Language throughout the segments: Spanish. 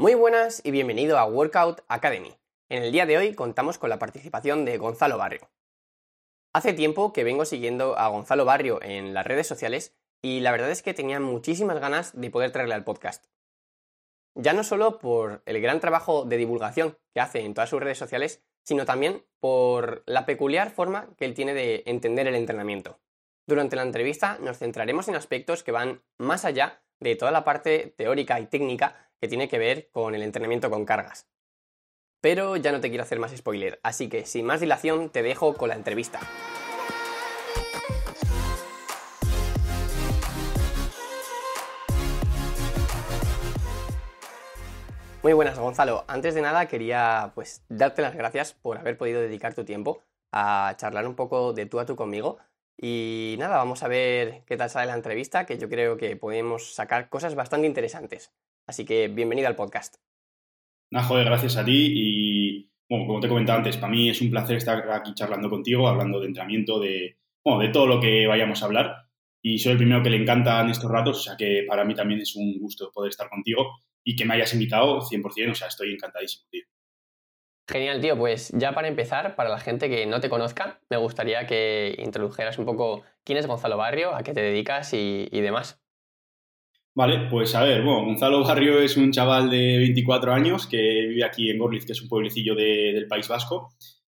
Muy buenas y bienvenido a Workout Academy. En el día de hoy contamos con la participación de Gonzalo Barrio. Hace tiempo que vengo siguiendo a Gonzalo Barrio en las redes sociales y la verdad es que tenía muchísimas ganas de poder traerle al podcast. Ya no solo por el gran trabajo de divulgación que hace en todas sus redes sociales, sino también por la peculiar forma que él tiene de entender el entrenamiento. Durante la entrevista nos centraremos en aspectos que van más allá de toda la parte teórica y técnica que tiene que ver con el entrenamiento con cargas. Pero ya no te quiero hacer más spoiler, así que sin más dilación te dejo con la entrevista. Muy buenas, Gonzalo. Antes de nada quería pues darte las gracias por haber podido dedicar tu tiempo a charlar un poco de tú a tú conmigo. Y nada, vamos a ver qué tal sale la entrevista, que yo creo que podemos sacar cosas bastante interesantes. Así que bienvenido al podcast. Nah, joder, gracias a ti y, bueno, como te he comentado antes, para mí es un placer estar aquí charlando contigo, hablando de entrenamiento, de, bueno, de todo lo que vayamos a hablar. Y soy el primero que le encantan estos ratos, o sea que para mí también es un gusto poder estar contigo y que me hayas invitado 100%, o sea, estoy encantadísimo, tío. Genial, tío. Pues ya para empezar, para la gente que no te conozca, me gustaría que introdujeras un poco quién es Gonzalo Barrio, a qué te dedicas y demás. Vale, pues a ver, bueno, Gonzalo Barrio es un chaval de 24 años que vive aquí en Gorliz, que es un pueblecillo del País Vasco.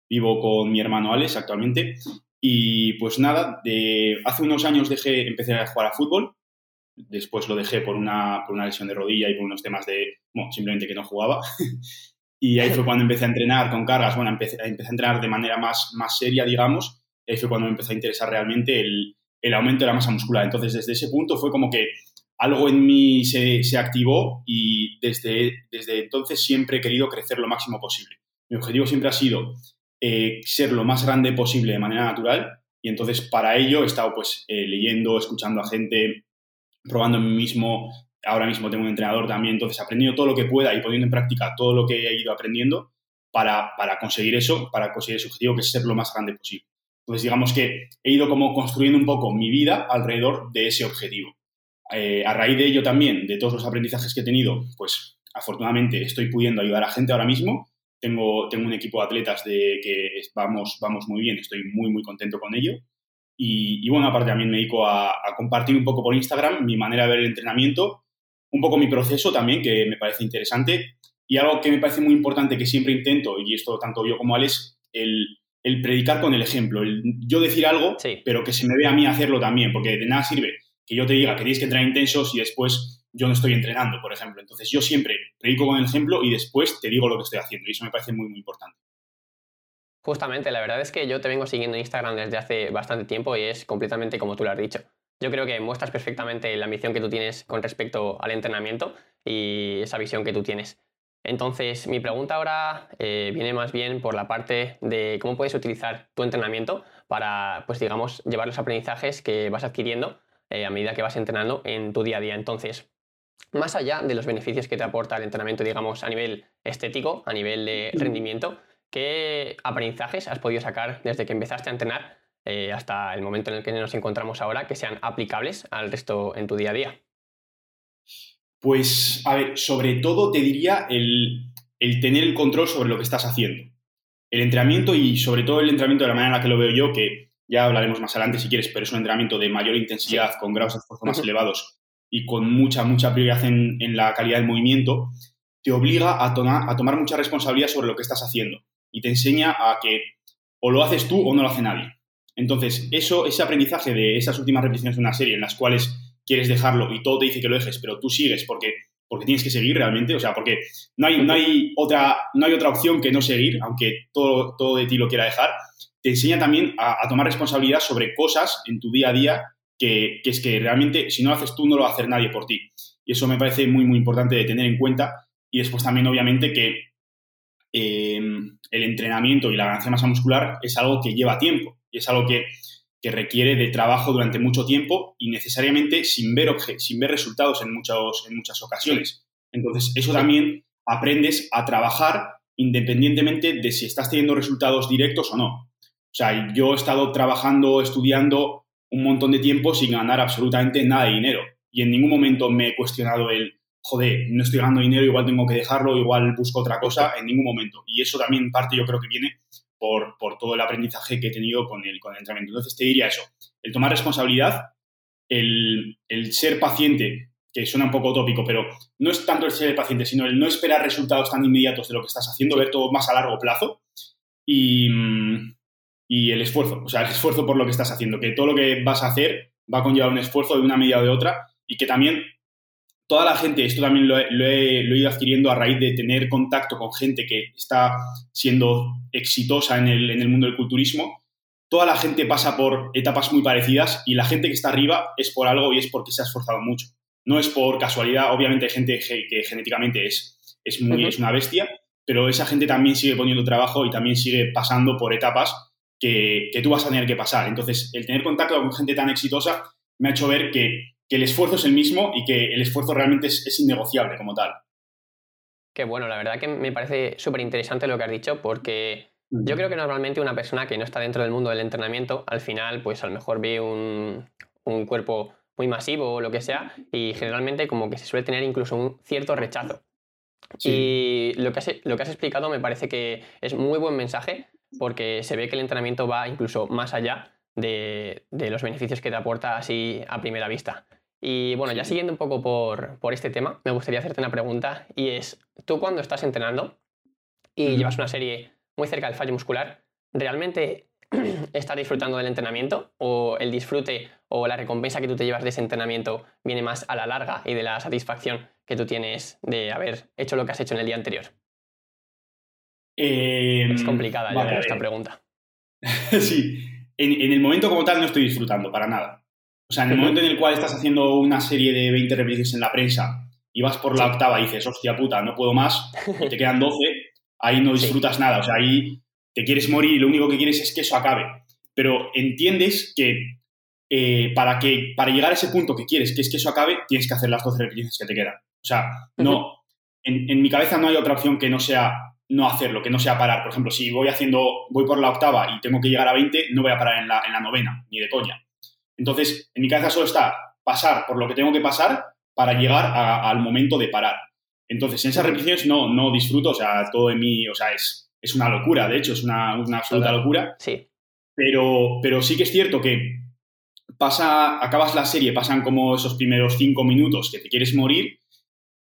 Vivo con mi hermano Alex actualmente. Y pues nada, de, hace unos años dejé, empecé a jugar a fútbol. Después lo dejé por una, por una lesión de rodilla y por unos temas de, bueno, simplemente que no jugaba. y ahí fue cuando empecé a entrenar con cargas. Bueno, empecé, empecé a entrenar de manera más, más seria, digamos. Y ahí fue cuando me empezó a interesar realmente el, el aumento de la masa muscular. Entonces, desde ese punto fue como que algo en mí se, activó y desde, desde entonces siempre he querido crecer lo máximo posible. Mi objetivo siempre ha sido eh, ser lo más grande posible de manera natural y entonces para ello he estado pues eh, leyendo, escuchando a gente, probando en mí mismo. Ahora mismo tengo un entrenador también, entonces aprendiendo todo lo que pueda y poniendo en práctica todo lo que he ido aprendiendo para, para conseguir eso, para conseguir ese objetivo que es ser lo más grande posible. Entonces digamos que he ido como construyendo un poco mi vida alrededor de ese objetivo. Eh, a raíz de ello también, de todos los aprendizajes que he tenido, pues afortunadamente estoy pudiendo ayudar a gente ahora mismo. Tengo, tengo un equipo de atletas de que vamos, vamos muy bien, estoy muy, muy contento con ello. Y, bueno, aparte también me dedico a, compartir un poco por Instagram mi manera de ver el entrenamiento, un poco mi proceso también, que me parece interesante. Y algo que me parece muy importante que siempre intento, y esto tanto yo como Alex, el, el predicar con el ejemplo. El yo decir algo, pero que se me vea a mí hacerlo también, porque de nada sirve que yo te diga que tienes que entrenar intensos y después yo no estoy entrenando, por ejemplo. Entonces yo siempre predico con el ejemplo y después te digo lo que estoy haciendo y eso me parece muy, muy importante. Justamente, la verdad es que yo te vengo siguiendo en Instagram desde hace bastante tiempo y es completamente como tú lo has dicho. Yo creo que muestras perfectamente la ambición que tú tienes con respecto al entrenamiento y esa visión que tú tienes. Entonces, mi pregunta ahora eh, viene más bien por la parte de cómo puedes utilizar tu entrenamiento para, pues digamos, llevar los aprendizajes que vas adquiriendo eh, a medida que vas entrenando en tu día a día. Entonces, más allá de los beneficios que te aporta el entrenamiento, digamos, a nivel estético, a nivel de rendimiento, ¿qué aprendizajes has podido sacar desde que empezaste a entrenar eh, hasta el momento en el que nos encontramos ahora que sean aplicables al resto en tu día a día? Pues, a ver, sobre todo te diría el, el tener el control sobre lo que estás haciendo. El entrenamiento y sobre todo el entrenamiento de la manera en la que lo veo yo, que ya hablaremos más adelante si quieres, pero es un entrenamiento de mayor intensidad, con grados de esfuerzo más elevados y con mucha, mucha prioridad en, la calidad del movimiento, te obliga a, a tomar mucha responsabilidad sobre lo que estás haciendo y te enseña a que o lo haces tú o no lo hace nadie. Entonces, eso, ese aprendizaje de esas últimas repeticiones de una serie en las cuales quieres dejarlo y todo te dice que lo dejes, pero tú sigues porque, porque tienes que seguir realmente, o sea, porque no hay, no hay, otra, no hay otra opción que no seguir, aunque todo, todo de ti lo quiera dejar, te enseña también a, tomar responsabilidad sobre cosas en tu día a día que, es que realmente si no lo haces tú no lo va a hacer nadie por ti. Y eso me parece muy, muy importante de tener en cuenta. Y después también, obviamente, que eh, el entrenamiento y la ganancia de masa muscular es algo que lleva tiempo y es algo que, requiere de trabajo durante mucho tiempo y necesariamente sin ver, sin ver resultados en, muchos, en muchas ocasiones. Entonces, eso también aprendes a trabajar independientemente de si estás teniendo resultados directos o no. O sea, yo he estado trabajando, estudiando un montón de tiempo sin ganar absolutamente nada de dinero. Y en ningún momento me he cuestionado el, joder, no estoy ganando dinero, igual tengo que dejarlo, igual busco otra cosa, en ningún momento. Y eso también parte yo creo que viene por, todo el aprendizaje que he tenido con el, con el entrenamiento. Entonces te diría eso, el tomar responsabilidad, el, el ser paciente, que suena un poco utópico, pero no es tanto el ser paciente, sino el no esperar resultados tan inmediatos de lo que estás haciendo, ver todo más a largo plazo y, y el esfuerzo, o sea, el esfuerzo por lo que estás haciendo, que todo lo que vas a hacer va a conllevar un esfuerzo de una medida o de otra y que también toda la gente, esto también lo he, ido adquiriendo a raíz de tener contacto con gente que está siendo exitosa en el, en el, mundo del culturismo, toda la gente pasa por etapas muy parecidas y la gente que está arriba es por algo y es porque se ha esforzado mucho. No es por casualidad, obviamente hay gente que genéticamente es, es, muy, es una bestia, pero esa gente también sigue poniendo trabajo y también sigue pasando por etapas que, que tú vas a tener que pasar. Entonces, el tener contacto con gente tan exitosa me ha hecho ver que que el esfuerzo es el mismo y que el esfuerzo realmente es, innegociable como tal. Qué bueno, la verdad que me parece súper interesante lo que has dicho porque yo creo que normalmente una persona que no está dentro del mundo del entrenamiento, al final, pues a lo mejor ve un, cuerpo muy masivo o lo que sea y generalmente como que se suele tener incluso un cierto rechazo. Y lo que, has, lo que has explicado me parece que es muy buen mensaje porque se ve que el entrenamiento va incluso más allá de, de, los beneficios que te aporta así a primera vista. Y bueno, ya siguiendo un poco por, por, este tema, me gustaría hacerte una pregunta y es, tú cuando estás entrenando y llevas una serie muy cerca del fallo muscular, ¿realmente estás disfrutando del entrenamiento o el disfrute o la recompensa que tú te llevas de ese entrenamiento viene más a la larga y de la satisfacción que tú tienes de haber hecho lo que has hecho en el día anterior? es complicada esta pregunta. sí, en, en el momento como tal no estoy disfrutando para nada. O sea, en el momento en el cual estás haciendo una serie de 20 repeticiones en la prensa y vas por la octava y dices, hostia puta, no puedo más, y te quedan 12, ahí no disfrutas nada. O sea, ahí te quieres morir y lo único que quieres es que eso acabe. Pero entiendes que, eh, para, que para llegar a ese punto que quieres, que es que eso acabe, tienes que hacer las 12 repeticiones que te quedan. O sea, no, en, mi cabeza no hay otra opción que no sea no hacerlo, que no sea parar. Por ejemplo, si voy haciendo, voy por la octava y tengo que llegar a 20, no voy a parar en la, en la novena, ni de coña. Entonces, en mi cabeza solo está pasar por lo que tengo que pasar para llegar al momento de parar. Entonces, en esas repeticiones no, no disfruto, o sea, todo en mí, o sea, es, es una locura, de hecho, es una, absoluta locura. Sí. Pero, pero sí que es cierto que pasa, acabas la serie, pasan como esos primeros cinco minutos que te quieres morir,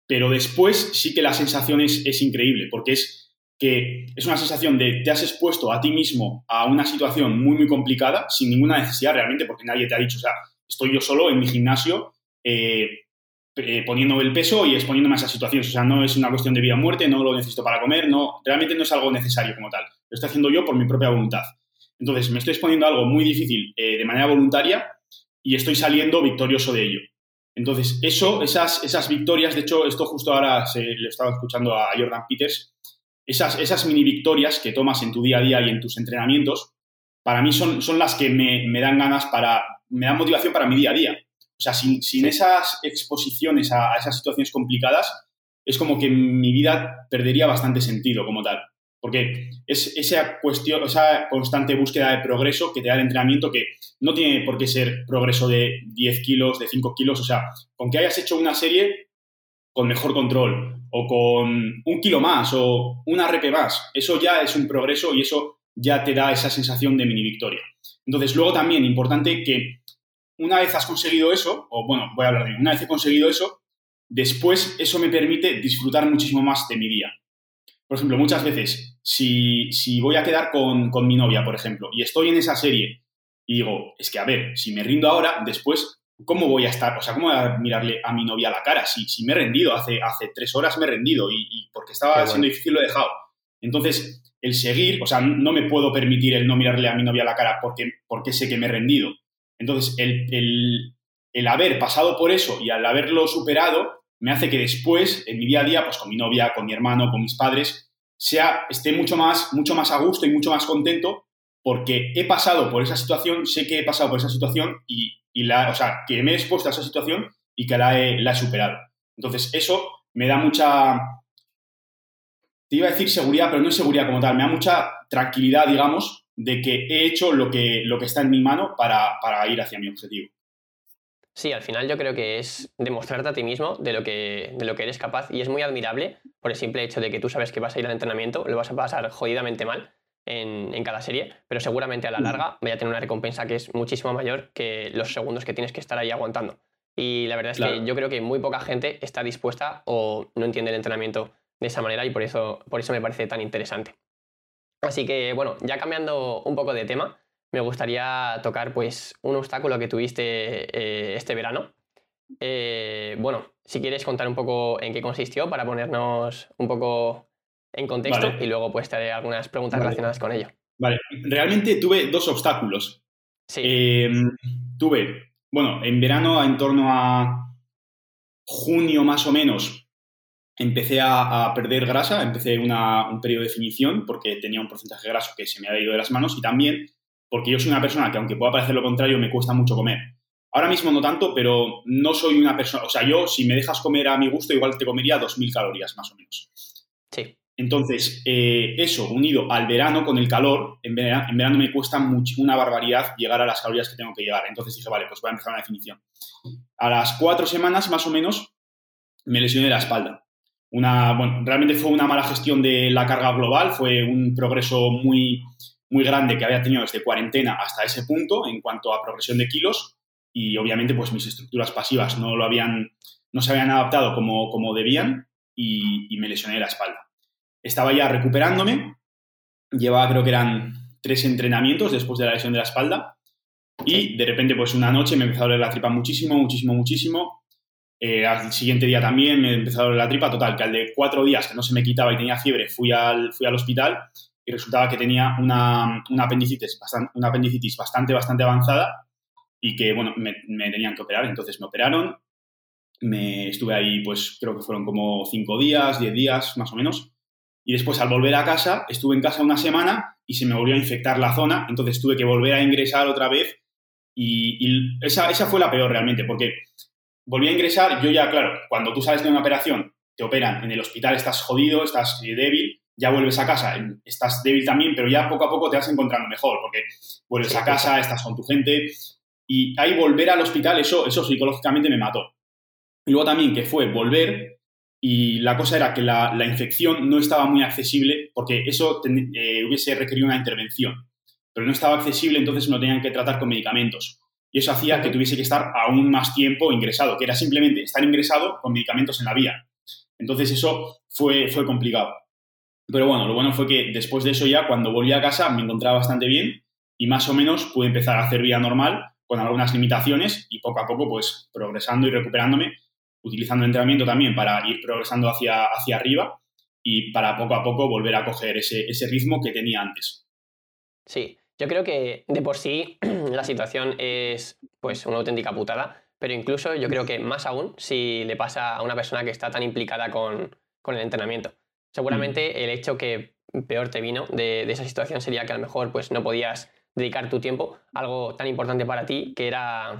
pero después sí que la sensación es, es increíble, porque es que es una sensación de te has expuesto a ti mismo a una situación muy, muy complicada, sin ninguna necesidad realmente, porque nadie te ha dicho, o sea, estoy yo solo en mi gimnasio eh, eh, poniendo el peso y exponiéndome a esas situaciones. O sea, no es una cuestión de vida o muerte, no lo necesito para comer, no, realmente no es algo necesario como tal. Lo estoy haciendo yo por mi propia voluntad. Entonces, me estoy exponiendo a algo muy difícil eh, de manera voluntaria y estoy saliendo victorioso de ello. Entonces, eso, esas, esas victorias, de hecho, esto justo ahora se, le estaba escuchando a Jordan Peters, esas, esas mini victorias que tomas en tu día a día y en tus entrenamientos, para mí son, son las que me, me dan ganas para, me dan motivación para mi día a día. O sea, sin, sin esas exposiciones a, esas situaciones complicadas, es como que mi vida perdería bastante sentido como tal. Porque es esa cuestión, esa constante búsqueda de progreso que te da el entrenamiento que no tiene por qué ser progreso de 10 kilos, de 5 kilos. O sea, con que hayas hecho una serie con mejor control o con un kilo más o una repe más, eso ya es un progreso y eso ya te da esa sensación de mini victoria. Entonces, luego también importante que una vez has conseguido eso, o bueno, voy a hablar de una vez he conseguido eso, después eso me permite disfrutar muchísimo más de mi día. Por ejemplo, muchas veces, si, si voy a quedar con, con mi novia, por ejemplo, y estoy en esa serie y digo, es que a ver, si me rindo ahora, después ¿cómo voy a estar? O sea, ¿cómo voy a mirarle a mi novia a la cara? Si, si me he rendido, hace, hace tres horas me he rendido y, porque estaba siendo difícil lo he dejado. Entonces, el seguir, o sea, no me puedo permitir el no mirarle a mi novia a la cara porque, porque sé que me he rendido. Entonces, el, el, el haber pasado por eso y al haberlo superado me hace que después, en mi día a día, pues con mi novia, con mi hermano, con mis padres, sea, esté mucho más, mucho más a gusto y mucho más contento porque he pasado por esa situación, sé que he pasado por esa situación y, y la, o sea, que me he expuesto a esa situación y que la he, superado. Entonces, eso me da mucha, te iba a decir seguridad, pero no es seguridad como tal, me da mucha tranquilidad, digamos, de que he hecho lo que, lo que está en mi mano para, ir hacia mi objetivo. Sí, al final yo creo que es demostrarte a ti mismo de lo que, de lo que eres capaz y es muy admirable por el simple hecho de que tú sabes que vas a ir al entrenamiento, lo vas a pasar jodidamente mal en, cada serie, pero seguramente a la larga vaya a tener una recompensa que es muchísimo mayor que los segundos que tienes que estar ahí aguantando. Y la verdad es que yo creo que muy poca gente está dispuesta o no entiende el entrenamiento de esa manera y por eso, por eso me parece tan interesante. Así que bueno, ya cambiando un poco de tema, me gustaría tocar pues un obstáculo que tuviste eh, este verano. Eh, bueno, si quieres contar un poco en qué consistió para ponernos un poco en contexto y luego pues te haré algunas preguntas relacionadas con ello. Vale, realmente tuve dos obstáculos. Sí. Em, tuve, bueno, en verano en torno a junio más o menos empecé a, perder grasa, empecé un periodo de definición porque tenía un porcentaje de graso que se me había ido de las manos y también porque yo soy una persona que aunque pueda parecer lo contrario, me cuesta mucho comer. Ahora mismo no tanto, pero no soy una persona, o sea, yo si me dejas comer a mi gusto, igual te comería 2.000 calorías más o menos. Sí. Entonces, eh, eso unido al verano con el calor, en verano, me cuesta mucho, una barbaridad llegar a las calorías que tengo que llegar. Entonces dije, vale, pues voy a empezar una definición. A las cuatro semanas más o menos me lesioné la espalda. Una, bueno, realmente fue una mala gestión de la carga global, fue un progreso muy, muy grande que había tenido desde cuarentena hasta ese punto en cuanto a progresión de kilos y obviamente pues mis estructuras pasivas no lo habían, no se habían adaptado como, como debían y, me lesioné la espalda. Estaba ya recuperándome, llevaba creo que eran tres entrenamientos después de la lesión de la espalda y de repente pues una noche me empezó a doler la tripa muchísimo, muchísimo, muchísimo. Eh, al siguiente día también me empezó a doler la tripa, total, que al de cuatro días que no se me quitaba y tenía fiebre, fui al, fui al hospital y resultaba que tenía una, apendicitis, bastante, una apendicitis bastante, bastante avanzada y que, bueno, me, tenían que operar. Entonces me operaron, me estuve ahí, pues creo que fueron como cinco días, diez días más o menos. Y después al volver a casa, estuve en casa una semana y se me volvió a infectar la zona, entonces tuve que volver a ingresar otra vez. Y, esa, esa fue la peor realmente, porque volví a ingresar, yo ya, claro, cuando tú sales de una operación, te operan en el hospital, estás jodido, estás débil, ya vuelves a casa, estás débil también, pero ya poco a poco te vas encontrando mejor, porque vuelves a casa, estás con tu gente, y ahí volver al hospital, eso, eso psicológicamente me mató. Y luego también que fue volver, y la cosa era que la, infección no estaba muy accesible, porque eso eh, hubiese requerido una intervención, pero no estaba accesible, entonces lo tenían que tratar con medicamentos. Y eso hacía que tuviese que estar aún más tiempo ingresado, que era simplemente estar ingresado con medicamentos en la vía. Entonces eso fue, fue complicado. Pero bueno, lo bueno fue que después de eso ya, cuando volví a casa, me encontraba bastante bien y más o menos pude empezar a hacer vida normal con algunas limitaciones y poco a poco pues progresando y recuperándome, utilizando el entrenamiento también para ir progresando hacia, hacia arriba y para poco a poco volver a coger ese, ese ritmo que tenía antes. Sí, yo creo que de por sí la situación es pues una auténtica putada, pero incluso yo creo que más aún si le pasa a una persona que está tan implicada con, con el entrenamiento. Seguramente el hecho que peor te vino de, esa situación sería que a lo mejor pues, no podías dedicar tu tiempo a algo tan importante para ti que era,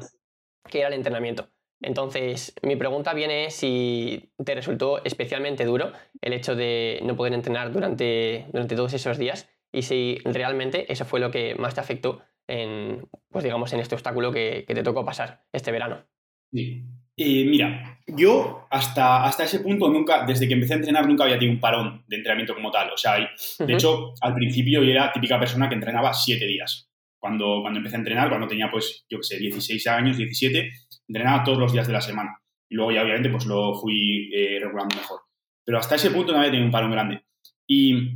que era el entrenamiento. Entonces, mi pregunta viene si te resultó especialmente duro el hecho de no poder entrenar durante, durante todos esos días y si realmente eso fue lo que más te afectó en, pues digamos, en este obstáculo que, que te tocó pasar este verano. Sí. Eh, mira, yo hasta, hasta ese punto nunca, desde que empecé a entrenar, nunca había tenido un parón de entrenamiento como tal. O sea, de hecho, al principio yo era típica persona que entrenaba siete días. Cuando, cuando empecé a entrenar, cuando tenía, pues, yo qué sé, 16 años, 17, entrenaba todos los días de la semana. Y luego ya, obviamente, pues lo fui eh, regulando mejor. Pero hasta ese punto no había tenido un parón grande. Y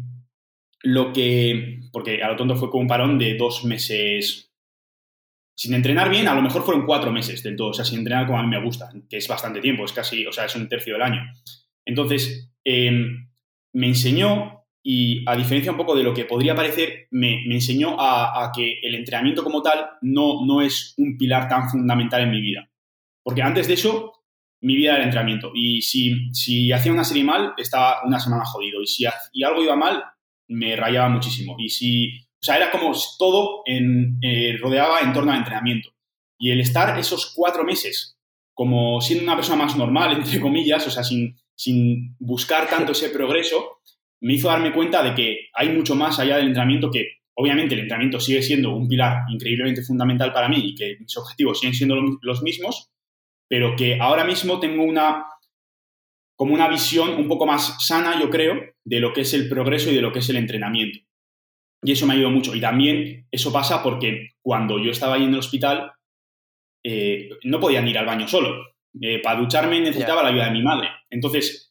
lo que, porque a lo tonto fue con un parón de dos meses, sin entrenar bien, a lo mejor fueron cuatro meses del todo, o sea, sin entrenar como a mí me gusta, que es bastante tiempo, es casi, o sea, es un tercio del año. Entonces, em, me enseñó, y a diferencia un poco de lo que podría parecer, me, enseñó a, que el entrenamiento como tal no, no es un pilar tan fundamental en mi vida. Porque antes de eso, mi vida era el entrenamiento. Y si, si hacía una serie mal, estaba una semana jodido. Y si y algo iba mal, me rayaba muchísimo. Y si o sea, era como todo en, eh, rodeaba en torno al entrenamiento. Y el estar esos cuatro meses como siendo una persona más normal, entre comillas, o sea, sin, sin buscar tanto ese progreso, me hizo darme cuenta de que hay mucho más allá del entrenamiento que obviamente el entrenamiento sigue siendo un pilar increíblemente fundamental para mí y que mis objetivos siguen siendo los mismos, pero que ahora mismo tengo una como una visión un poco más sana, yo creo, de lo que es el progreso y de lo que es el entrenamiento. Y eso me ha ayudado mucho. Y también eso pasa porque cuando yo estaba ahí en el hospital, eh, no podía ir al baño solo. Eh, para ducharme necesitaba la ayuda de mi madre. Entonces,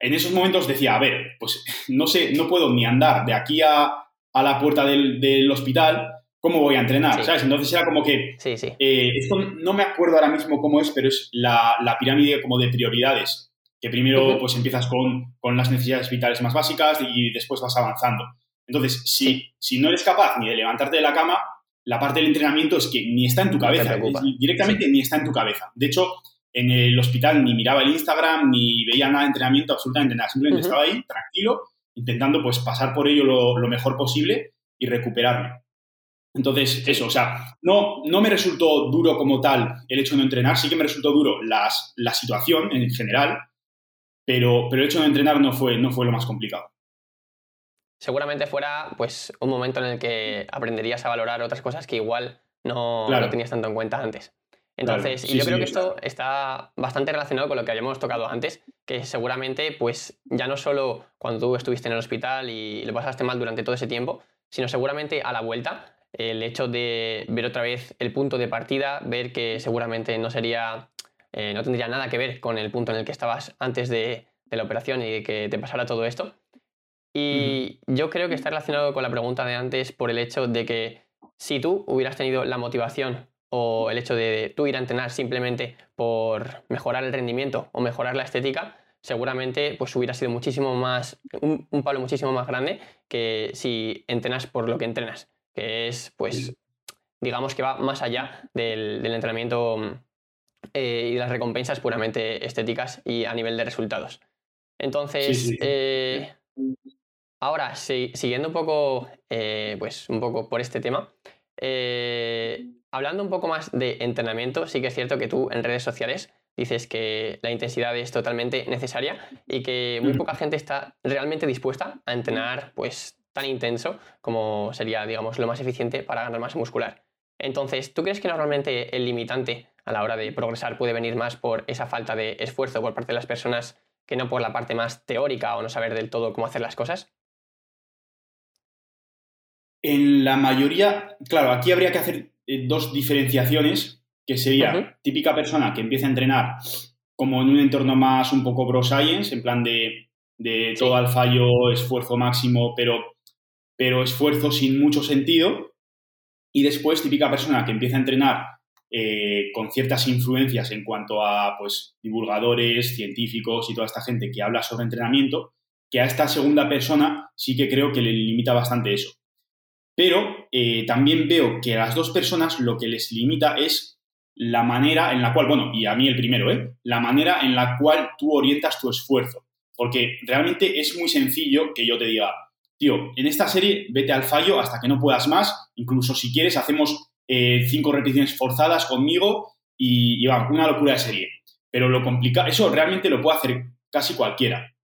en esos momentos decía, a ver, pues no sé, no puedo ni andar de aquí a, la puerta del, hospital, ¿cómo voy a entrenar? ¿Sabes? Entonces era como que... Sí, sí. Eh, esto no me acuerdo ahora mismo cómo es, pero es la, la pirámide como de prioridades que primero pues empiezas con, las necesidades vitales más básicas y después vas avanzando. Entonces, si, si no eres capaz ni de levantarte de la cama, la parte del entrenamiento es que ni está en tu cabeza, directamente ni está en tu cabeza. De hecho, en el hospital ni miraba el Instagram, ni veía nada de entrenamiento, absolutamente nada. Simplemente estaba ahí, tranquilo, intentando pues pasar por ello lo, mejor posible y recuperarme. Entonces, eso, o sea, no, no me resultó duro como tal el hecho de no entrenar, sí que me resultó duro las, la situación en general, pero, pero el hecho de entrenar no fue, no fue lo más complicado. Seguramente fuera pues un momento en el que aprenderías a valorar otras cosas que igual no, no tenías tanto en cuenta antes. Entonces, y yo creo que esto está bastante relacionado con lo que habíamos tocado antes, que seguramente, pues ya no solo cuando tú estuviste en el hospital y lo pasaste mal durante todo ese tiempo, sino seguramente a la vuelta, el hecho de ver otra vez el punto de partida, ver que seguramente no sería eh, no tendría nada que ver con el punto en el que estabas antes de, la operación y de que te pasara todo esto. Y yo creo que está relacionado con la pregunta de antes por el hecho de que si tú hubieras tenido la motivación o el hecho de tú ir a entrenar simplemente por mejorar el rendimiento o mejorar la estética, seguramente pues hubiera sido muchísimo más, un, palo muchísimo más grande que si entrenas por lo que entrenas, que es pues digamos que va más allá del, del entrenamiento eh, y las recompensas puramente estéticas y a nivel de resultados. Entonces, eh, ahora, siguiendo un poco, eh, pues un poco por este tema, hablando un poco más de entrenamiento, sí que es cierto que tú en redes sociales dices que la intensidad es totalmente necesaria y que muy poca gente está realmente dispuesta a entrenar pues tan intenso como sería, digamos, lo más eficiente para ganar masa muscular. Entonces, ¿tú crees que normalmente el limitante a la hora de progresar puede venir más por esa falta de esfuerzo por parte de las personas que no por la parte más teórica o no saber del todo cómo hacer las cosas? En la mayoría, claro, aquí habría que hacer eh, dos diferenciaciones, que sería típica persona que empieza a entrenar como en un entorno más un poco bro science, en plan de, todo al fallo, esfuerzo máximo, pero, pero esfuerzo sin mucho sentido. Y después, típica persona que empieza a entrenar eh, con ciertas influencias en cuanto a pues, divulgadores, científicos y toda esta gente que habla sobre entrenamiento, que a esta segunda persona sí que creo que le limita bastante eso. Pero eh, también veo que a las dos personas lo que les limita es la manera en la cual, bueno, y a mí el primero, ¿eh? La manera en la cual tú orientas tu esfuerzo. Porque realmente es muy sencillo que yo te diga, tío, en esta serie vete al fallo hasta que no puedas más, incluso si quieres hacemos eh, cinco repeticiones forzadas conmigo y, va, una locura de serie. Pero lo complicado, eso realmente lo puede hacer casi cualquiera.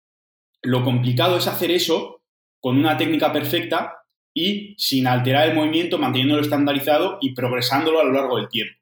Lo complicado es hacer eso con una técnica perfecta y sin alterar el movimiento, manteniéndolo estandarizado y progresándolo a lo largo del tiempo.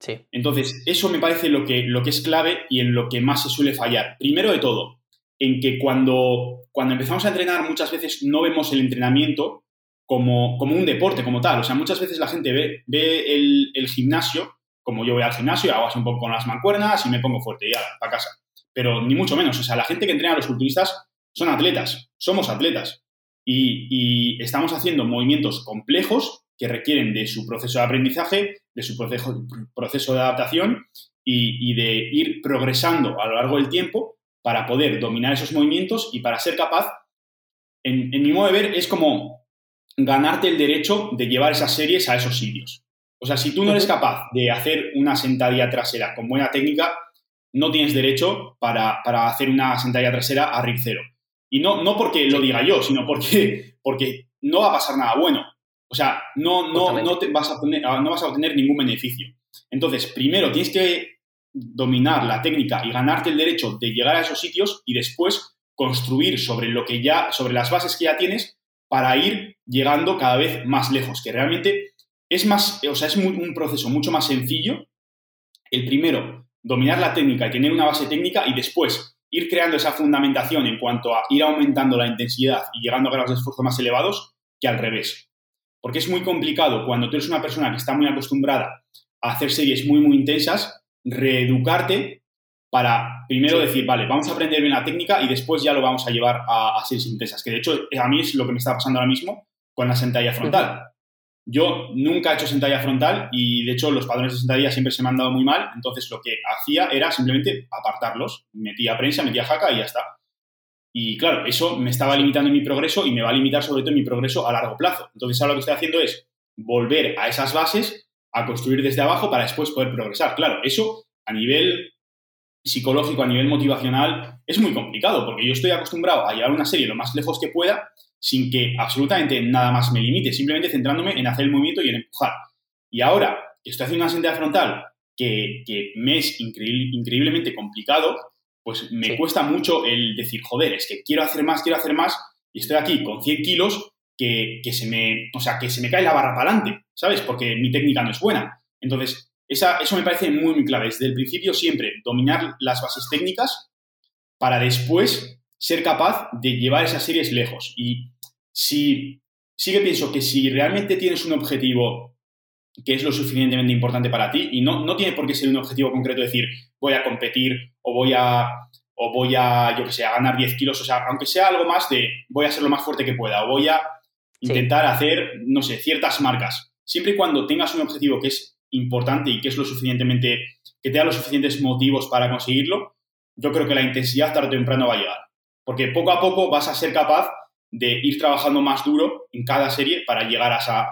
Sí. Entonces, eso me parece lo que, lo que es clave y en lo que más se suele fallar. Primero de todo, en que cuando, cuando empezamos a entrenar muchas veces no vemos el entrenamiento como, un deporte, como tal. O sea, muchas veces la gente ve, ve el, gimnasio, como yo voy al gimnasio, hago así un poco con las mancuernas y me pongo fuerte y ya, para casa. Pero ni mucho menos. O sea, la gente que entrena a los culturistas son atletas, somos atletas. Y, estamos haciendo movimientos complejos que requieren de su proceso de aprendizaje, de su proceso, proceso de adaptación y, de ir progresando a lo largo del tiempo para poder dominar esos movimientos y para ser capaz, en, en mi modo de ver, es como ganarte el derecho de llevar esas series a esos sitios. O sea, si tú no eres capaz de hacer una sentadilla trasera con buena técnica, no tienes derecho para, hacer una sentadilla trasera a RIP cero. Y no, no porque lo diga yo, sino porque, porque no va a pasar nada bueno. O sea, no, no, no, te vas a ah, no vas a obtener ningún beneficio. Entonces, primero tienes que dominar la técnica y ganarte el derecho de llegar a esos sitios y después construir sobre lo que ya, sobre las bases que ya tienes para ir llegando cada vez más lejos, que realmente es más, o sea, es un proceso mucho más sencillo el primero, dominar la técnica y tener una base técnica y después ir creando esa fundamentación en cuanto a ir aumentando la intensidad y llegando a grados de esfuerzo más elevados que al revés. Porque es muy complicado cuando tú eres una persona que está muy acostumbrada a hacer series muy, muy intensas, reeducarte para primero decir, vale, vamos a aprender bien la técnica y después ya lo vamos a llevar a, a series intensas. Que de hecho a mí es lo que me está pasando ahora mismo con la sentadilla frontal. Yo nunca he hecho sentadilla frontal y de hecho los patrones de sentadilla siempre se me han dado muy mal, entonces lo que hacía era simplemente apartarlos, metía prensa, metía jaca y ya está. Y claro, eso me estaba limitando en mi progreso y me va a limitar sobre todo en mi progreso a largo plazo. Entonces ahora lo que estoy haciendo es volver a esas bases, a construir desde abajo para después poder progresar. Claro, eso a nivel psicológico, a nivel motivacional, es muy complicado porque yo estoy acostumbrado a llevar una serie lo más lejos que pueda sin que absolutamente nada más me limite, simplemente centrándome en hacer el movimiento y en empujar. Y ahora que estoy haciendo una sentadilla frontal que, me es increíblemente complicado, pues me cuesta mucho el decir, joder, es que quiero hacer más, quiero hacer más, y estoy aquí con 100 kilos que, se me, o sea, que se me cae la barra para adelante, ¿sabes? Porque mi técnica no es buena. Entonces, esa, eso me parece muy, muy clave. Desde el principio siempre dominar las bases técnicas para después ser capaz de llevar esas series lejos. Y si sí que pienso que si realmente tienes un objetivo que es lo suficientemente importante para ti, y no, no tiene por qué ser un objetivo concreto, decir voy a competir o voy a, o voy a, yo que sé, a ganar 10 kilos, o sea, aunque sea algo más de voy a ser lo más fuerte que pueda, o voy a intentar hacer, no sé, ciertas marcas. Siempre y cuando tengas un objetivo que es importante y que es lo suficientemente, que te da los suficientes motivos para conseguirlo, yo creo que la intensidad tarde o temprano va a llegar porque poco a poco vas a ser capaz de ir trabajando más duro en cada serie para llegar hacia,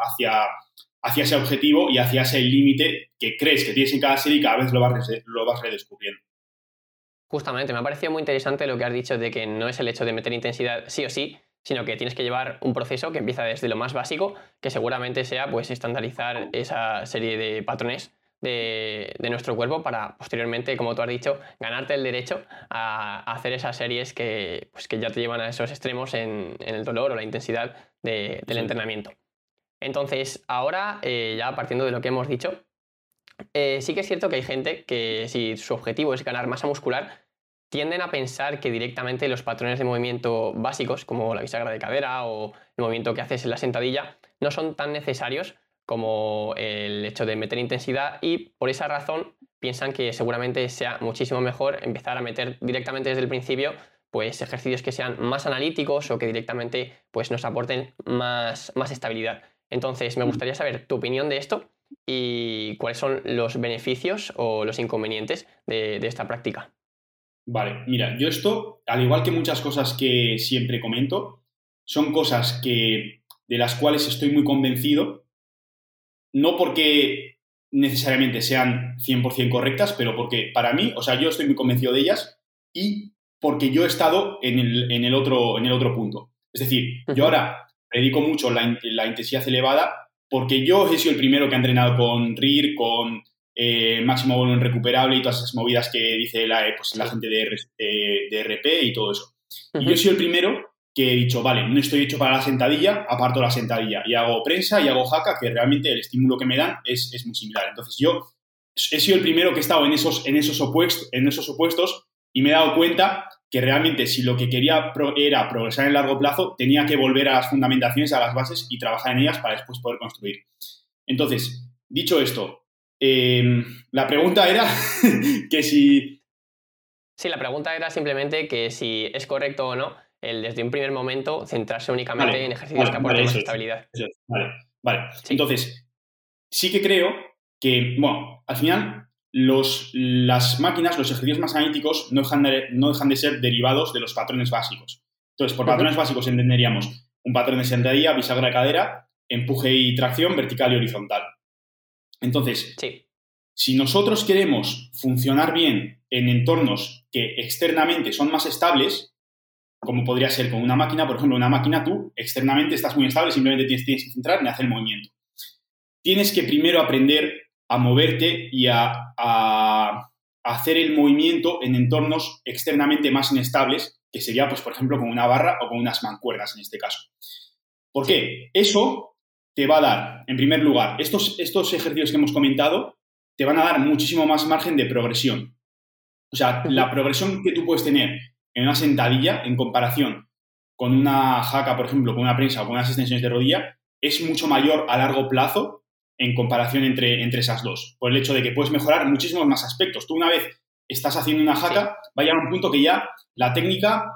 hacia ese objetivo y hacia ese límite que crees que tienes en cada serie y cada vez lo vas, lo vas redescubriendo. Justamente, me ha parecido muy interesante lo que has dicho de que no es el hecho de meter intensidad sí o sí, sino que tienes que llevar un proceso que empieza desde lo más básico, que seguramente sea pues estandarizar esa serie de patrones de, nuestro cuerpo para posteriormente, como tú has dicho, ganarte el derecho a, hacer esas series que, pues, que ya te llevan a esos extremos en, el dolor o la intensidad del entrenamiento. Entonces, ahora, eh, ya partiendo de lo que hemos dicho, eh, sí que es cierto que hay gente que si su objetivo es ganar masa muscular, tienden a pensar que directamente los patrones de movimiento básicos, como la bisagra de cadera o el movimiento que haces en la sentadilla, no son tan necesarios como el hecho de meter intensidad y por esa razón piensan que seguramente sea muchísimo mejor empezar a meter directamente desde el principio pues ejercicios que sean más analíticos o que directamente pues nos aporten más, más estabilidad. Entonces, me gustaría saber tu opinión de esto y cuáles son los beneficios o los inconvenientes de, de esta práctica. Vale, mira, yo esto, al igual que muchas cosas que siempre comento, son cosas que, de las cuales estoy muy convencido no porque necesariamente sean 100% correctas, pero porque para mí, o sea, yo estoy muy convencido de ellas y porque yo he estado en el, otro, en el otro punto. Es decir, yo ahora predico mucho la, intensidad elevada porque yo he sido el primero que ha entrenado con RIR, con eh, máximo volumen recuperable y todas esas movidas que dice la, pues, la gente de, de, RP y todo eso. Y yo he sido el primero que he dicho, vale, no estoy hecho para la sentadilla, aparto la sentadilla y hago prensa y hago jaca, que realmente el estímulo que me dan es, muy similar. Entonces yo he sido el primero que he estado en esos, en esos, opuestos, en esos opuestos y me he dado cuenta que realmente si lo que quería era progresar en largo plazo, tenía que volver a las fundamentaciones, a las bases y trabajar en ellas para después poder construir. Entonces, dicho esto, em, la pregunta era que si... Sí, la pregunta era simplemente que si es correcto o no el desde un primer momento centrarse únicamente en ejercicios que aporten más estabilidad. vale, vale. Entonces, sí que creo que, bueno, al final los, las máquinas, los ejercicios más analíticos no dejan, de, no dejan de ser derivados de los patrones básicos. Entonces, por patrones básicos entenderíamos un patrón de sentadilla, bisagra de cadera, empuje y tracción vertical y horizontal. Entonces, si nosotros queremos funcionar bien en entornos que externamente son más estables, como podría ser con una máquina, por ejemplo, una máquina tú externamente estás muy estable, simplemente tienes, tienes que centrar en hacer el movimiento. Tienes que primero aprender a moverte y a, hacer el movimiento en entornos externamente más inestables, que sería, pues, por ejemplo, con una barra o con unas mancuernas en este caso. ¿Por qué? Eso te va a dar, en primer lugar, estos, estos ejercicios que hemos comentado te van a dar muchísimo más margen de progresión. O sea, la progresión que tú puedes tener en una sentadilla en comparación con una jaca, por ejemplo, con una prensa o con unas extensiones de rodilla, es mucho mayor a largo plazo en comparación entre, entre esas dos. Por el hecho de que puedes mejorar muchísimos más aspectos. Tú una vez estás haciendo una jaca, vaya a un punto que ya la técnica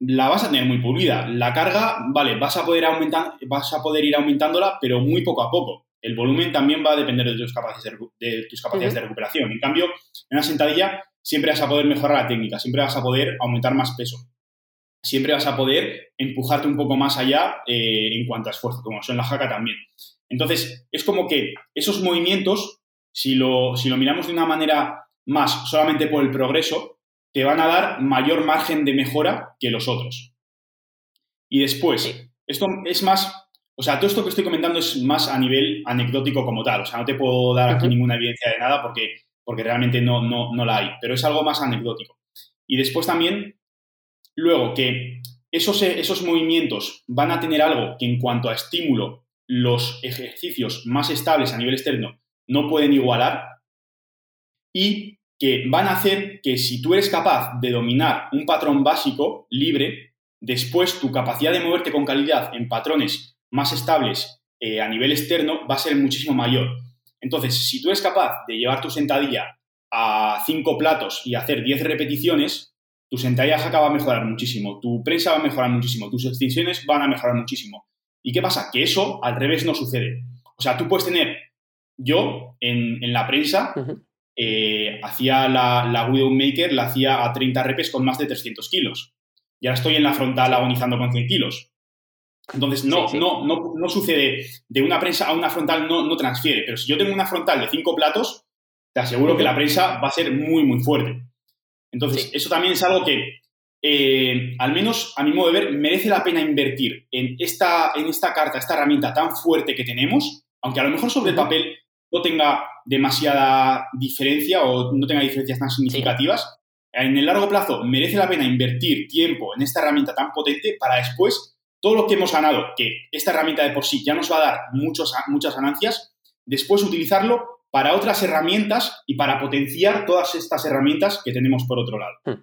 la vas a tener muy pulida. La carga, vale, vas a poder aumentar, vas a poder ir aumentándola, pero muy poco a poco. El volumen también va a depender de tus capacidades de, tus capacidades de recuperación. En cambio, en una sentadilla siempre vas a poder mejorar la técnica, siempre vas a poder aumentar más peso. Siempre vas a poder empujarte un poco más allá eh, en cuanto a esfuerzo, como son la jaca también. Entonces, es como que esos movimientos, si lo, si lo miramos de una manera más solamente por el progreso, te van a dar mayor margen de mejora que los otros. Y después, esto es más, o sea, todo esto que estoy comentando es más a nivel anecdótico como tal, o sea, no te puedo dar aquí ninguna evidencia de nada porque, porque realmente no, no, no la hay, pero es algo más anecdótico. Y después también, luego que esos, esos movimientos van a tener algo que en cuanto a estímulo, los ejercicios más estables a nivel externo no pueden igualar y que van a hacer que si tú eres capaz de dominar un patrón básico libre, después tu capacidad de moverte con calidad en patrones más estables eh, a nivel externo va a ser muchísimo mayor. Entonces, si tú eres capaz de llevar tu sentadilla a 5 platos y hacer 10 repeticiones, tu sentadilla jaca va a mejorar muchísimo, tu prensa va a mejorar muchísimo, tus extensiones van a mejorar muchísimo. ¿Y qué pasa? Que eso al revés no sucede. O sea, tú puedes tener, yo en, la prensa, eh, hacía la, la Widowmaker, la hacía a 30 repes con más de 300 kilos. Y ahora estoy en la frontal agonizando con 100 kilos. Entonces, no, No, no, no, sucede de una prensa a una frontal, no, no transfiere. Pero si yo tengo una frontal de 5 platos, te aseguro que la prensa va a ser muy, muy fuerte. Entonces, eso también es algo que, eh, al menos a mi modo de ver, merece la pena invertir en esta, en esta carta, esta herramienta tan fuerte que tenemos, aunque a lo mejor sobre el papel no tenga demasiada diferencia o no tenga diferencias tan significativas, en el largo plazo merece la pena invertir tiempo en esta herramienta tan potente para después todo lo que hemos ganado, que esta herramienta de por sí ya nos va a dar muchos, muchas ganancias, después utilizarlo para otras herramientas y para potenciar todas estas herramientas que tenemos por otro lado. Hmm.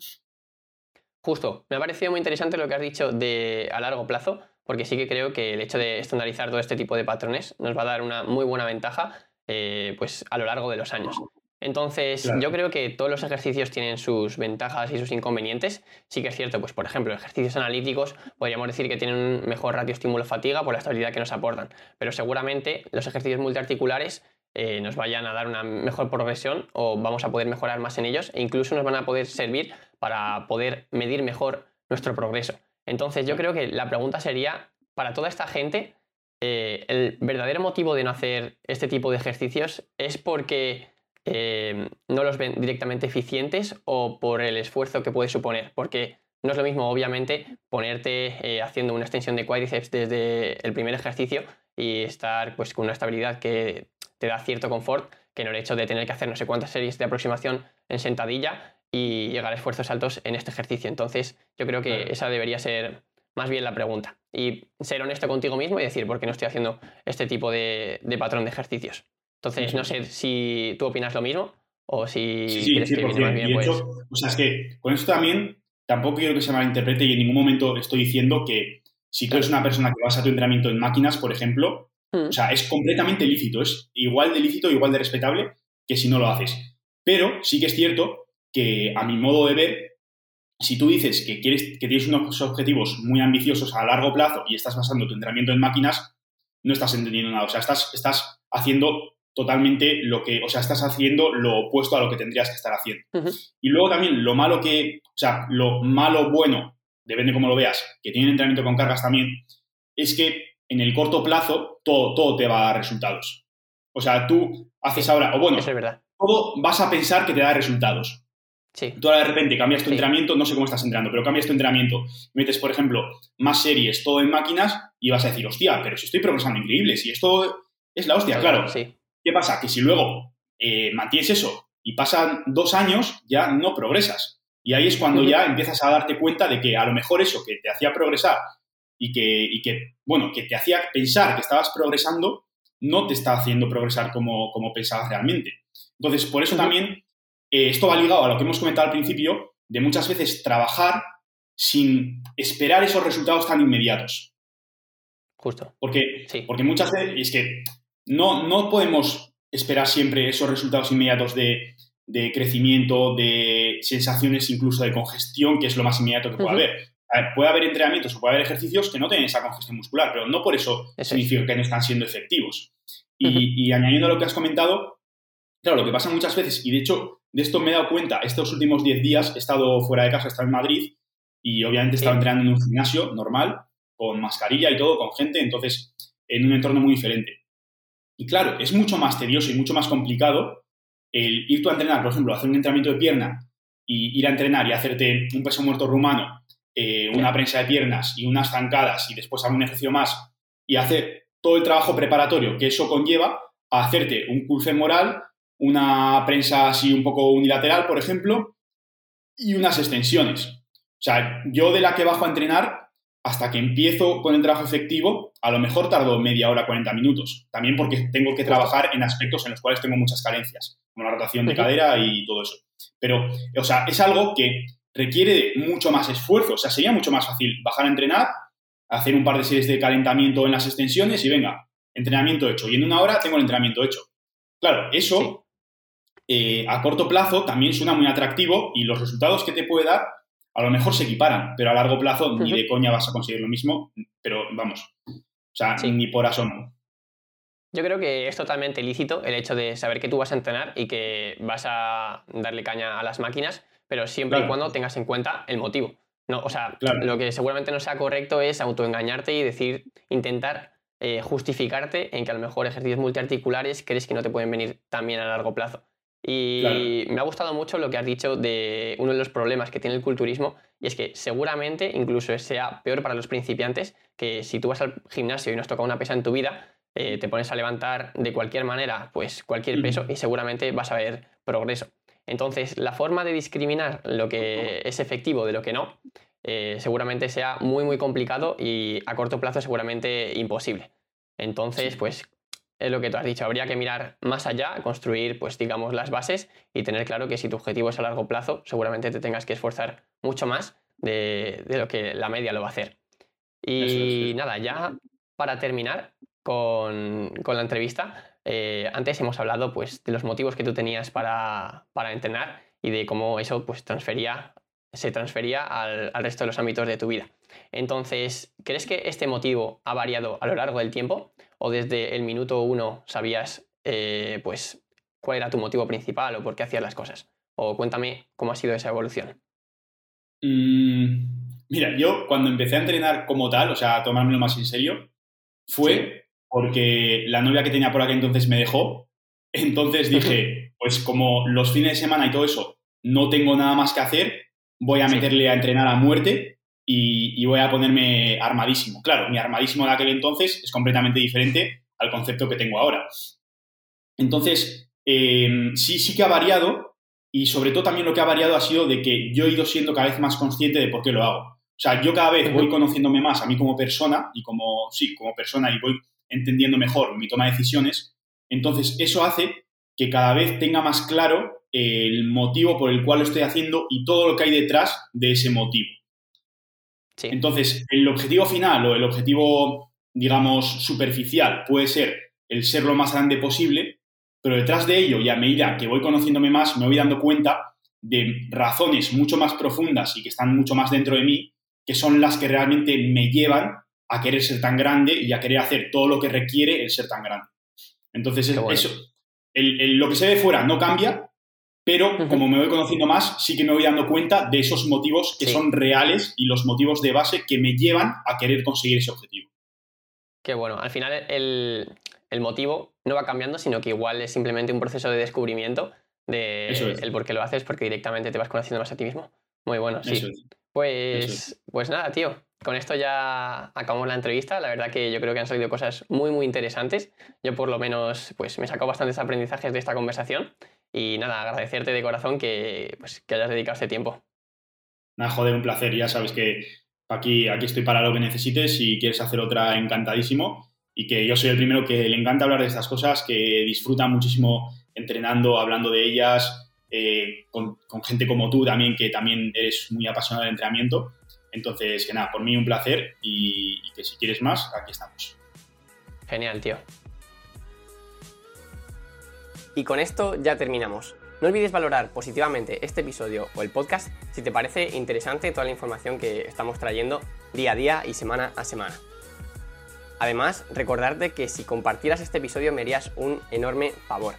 Justo, me ha parecido muy interesante lo que has dicho de a largo plazo, porque sí que creo que el hecho de estandarizar todo este tipo de patrones nos va a dar una muy buena ventaja eh, pues a lo largo de los años. Entonces, yo creo que todos los ejercicios tienen sus ventajas y sus inconvenientes. Sí que es cierto, pues por ejemplo, ejercicios analíticos podríamos decir que tienen un mejor ratio estímulo-fatiga por la estabilidad que nos aportan, pero seguramente los ejercicios multiarticulares eh, nos vayan a dar una mejor progresión o vamos a poder mejorar más en ellos e incluso nos van a poder servir para poder medir mejor nuestro progreso. Entonces, yo creo que la pregunta sería, para toda esta gente, eh, el verdadero motivo de no hacer este tipo de ejercicios es porque eh, no los ven directamente eficientes o por el esfuerzo que puede suponer. Porque no es lo mismo, obviamente, ponerte eh, haciendo una extensión de cuádriceps desde el primer ejercicio y estar pues, con una estabilidad que te da cierto confort que no el hecho de tener que hacer no sé cuántas series de aproximación en sentadilla y llegar a esfuerzos altos en este ejercicio. Entonces, yo creo que esa debería ser más bien la pregunta. Y ser honesto contigo mismo y decir, ¿por qué no estoy haciendo este tipo de, patrón de ejercicios? Entonces, no sé si tú opinas lo mismo o si sí, sí, crees que más bien, pues o sea, es que con esto también tampoco quiero que se malinterprete y en ningún momento estoy diciendo que si tú eres una persona que basa tu entrenamiento en máquinas, por ejemplo, hmm. o sea, es completamente lícito, es igual de lícito, igual de respetable que si no lo haces. Pero sí que es cierto que a mi modo de ver, si tú dices que, quieres, que tienes unos objetivos muy ambiciosos a largo plazo y estás basando tu entrenamiento en máquinas, no estás entendiendo nada. O sea, estás, estás haciendo totalmente lo que, o sea, estás haciendo lo opuesto a lo que tendrías que estar haciendo. Y luego también lo malo que, o sea, lo malo bueno, depende cómo lo veas, que tiene entrenamiento con cargas también, es que en el corto plazo todo, todo te va a dar resultados. O sea, tú haces ahora, o bueno, es verdad. todo vas a pensar que te da resultados. Tú ahora de repente cambias tu entrenamiento, no sé cómo estás entrenando, pero cambias tu entrenamiento, metes, por ejemplo, más series, todo en máquinas, y vas a decir, hostia, pero si estoy progresando increíble, si esto es la hostia, claro. ¿Qué pasa? Que si luego eh, mantienes eso y pasan dos años, ya no progresas. Y ahí es cuando ya empiezas a darte cuenta de que a lo mejor eso que te hacía progresar y que, y que bueno, que te hacía pensar que estabas progresando, no te está haciendo progresar como, como pensabas realmente. Entonces, por eso también eh, esto va ligado a lo que hemos comentado al principio, de muchas veces trabajar sin esperar esos resultados tan inmediatos. Justo. Porque, porque muchas veces es que no, no podemos esperar siempre esos resultados inmediatos de, crecimiento, de sensaciones incluso de congestión, que es lo más inmediato que puede haber. Puede haber entrenamientos o puede haber ejercicios que no tienen esa congestión muscular, pero no por eso, significa que no están siendo efectivos. Y, y, añadiendo a lo que has comentado, claro, lo que pasa muchas veces, y de hecho de esto me he dado cuenta estos últimos 10 días, he estado fuera de casa, he estado en Madrid, y obviamente estaba entrenando en un gimnasio normal, con mascarilla y todo, con gente, entonces en un entorno muy diferente. Y claro, es mucho más tedioso y mucho más complicado el ir tú a entrenar, por ejemplo, hacer un entrenamiento de pierna y ir a entrenar y hacerte un peso muerto rumano, eh, una prensa de piernas y unas zancadas y después algún ejercicio más y hacer todo el trabajo preparatorio que eso conlleva a hacerte un curso moral, una prensa así un poco unilateral, por ejemplo, y unas extensiones. O sea, yo de la que bajo a entrenar hasta que empiezo con el trabajo efectivo, a lo mejor tardo media hora, 40 minutos. También porque tengo que trabajar en aspectos en los cuales tengo muchas carencias, como la rotación de cadera y todo eso. Pero, o sea, es algo que requiere mucho más esfuerzo. O sea, sería mucho más fácil bajar a entrenar, hacer un par de series de calentamiento en las extensiones y venga, entrenamiento hecho. Y en una hora tengo el entrenamiento hecho. Claro, eso eh, a corto plazo también suena muy atractivo y los resultados que te puede dar a lo mejor se equiparan, pero a largo plazo ni de coña vas a conseguir lo mismo, pero vamos, o sea, ni por asomo. Yo creo que es totalmente lícito el hecho de saber que tú vas a entrenar y que vas a darle caña a las máquinas, pero siempre y cuando tengas en cuenta el motivo. No, o sea, lo que seguramente no sea correcto es autoengañarte y decir, intentar eh, justificarte en que a lo mejor ejercicios multiarticulares crees que no te pueden venir tan bien a largo plazo. Y me ha gustado mucho lo que has dicho de uno de los problemas que tiene el culturismo, y es que seguramente incluso sea peor para los principiantes, que si tú vas al gimnasio y nos toca una pesa en tu vida, eh, te pones a levantar de cualquier manera, pues cualquier peso, y seguramente vas a ver progreso. Entonces, la forma de discriminar lo que es efectivo de lo que no, eh, seguramente sea muy, muy complicado y a corto plazo seguramente imposible. Entonces, pues es lo que tú has dicho, habría que mirar más allá, construir, pues digamos, las bases y tener claro que si tu objetivo es a largo plazo, seguramente te tengas que esforzar mucho más de, lo que la media lo va a hacer. Y nada, ya para terminar con, la entrevista, eh, antes hemos hablado pues, de los motivos que tú tenías para, entrenar y de cómo eso pues, transfería, se transfería al, al resto de los ámbitos de tu vida. Entonces, ¿crees que este motivo ha variado a lo largo del tiempo? ¿O desde el minuto uno sabías eh, pues, cuál era tu motivo principal o por qué hacías las cosas? O cuéntame cómo ha sido esa evolución. Mm, mira, yo cuando empecé a entrenar como tal, o sea, a tomármelo más en serio, fue porque la novia que tenía por aquel entonces me dejó. Entonces dije, pues como los fines de semana y todo eso, no tengo nada más que hacer, voy a meterle a entrenar a muerte y, voy a ponerme armadísimo. Claro, mi armadísimo de aquel entonces es completamente diferente al concepto que tengo ahora. Entonces, em, sí, sí que ha variado y sobre todo también lo que ha variado ha sido de que yo he ido siendo cada vez más consciente de por qué lo hago. O sea, yo cada vez voy conociéndome más a mí como persona y como, sí, como persona y voy entendiendo mejor mi toma de decisiones. Entonces, eso hace que cada vez tenga más claro el motivo por el cual lo estoy haciendo y todo lo que hay detrás de ese motivo. Entonces, el objetivo final o el objetivo, digamos, superficial puede ser el ser lo más grande posible, pero detrás de ello, y a medida que voy conociéndome más, me voy dando cuenta de razones mucho más profundas y que están mucho más dentro de mí, que son las que realmente me llevan a querer ser tan grande y a querer hacer todo lo que requiere el ser tan grande. Entonces, eso, lo que se ve fuera no cambia, pero como me voy conociendo más, sí que me voy dando cuenta de esos motivos que son reales y los motivos de base que me llevan a querer conseguir ese objetivo. Qué bueno, al final el, motivo no va cambiando, sino que igual es simplemente un proceso de descubrimiento de el por qué lo haces, porque directamente te vas conociendo más a ti mismo. Muy bueno, sí. Pues, pues nada, tío. Con esto ya acabamos la entrevista. La verdad que yo creo que han salido cosas muy, muy interesantes. Yo por lo menos pues, me he sacado bastantes aprendizajes de esta conversación. Y nada, agradecerte de corazón que, pues, que hayas dedicado este tiempo. Nada, joder, un placer. Ya sabes que aquí, aquí estoy para lo que necesites. Si quieres hacer otra, encantadísimo. y que yo soy el primero que le encanta hablar de estas cosas, que disfruta muchísimo entrenando, hablando de ellas, eh, con, gente como tú también, que también eres muy apasionado del entrenamiento. Entonces, que nada, por mí un placer y, y que si quieres más, aquí estamos. Genial, tío. Y con esto ya terminamos. No olvides valorar positivamente este episodio o el podcast si te parece interesante toda la información que estamos trayendo día a día y semana a semana. Además, recordarte que si compartieras este episodio me harías un enorme favor.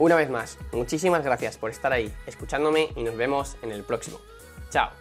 Una vez más, muchísimas gracias por estar ahí escuchándome y nos vemos en el próximo. Chao.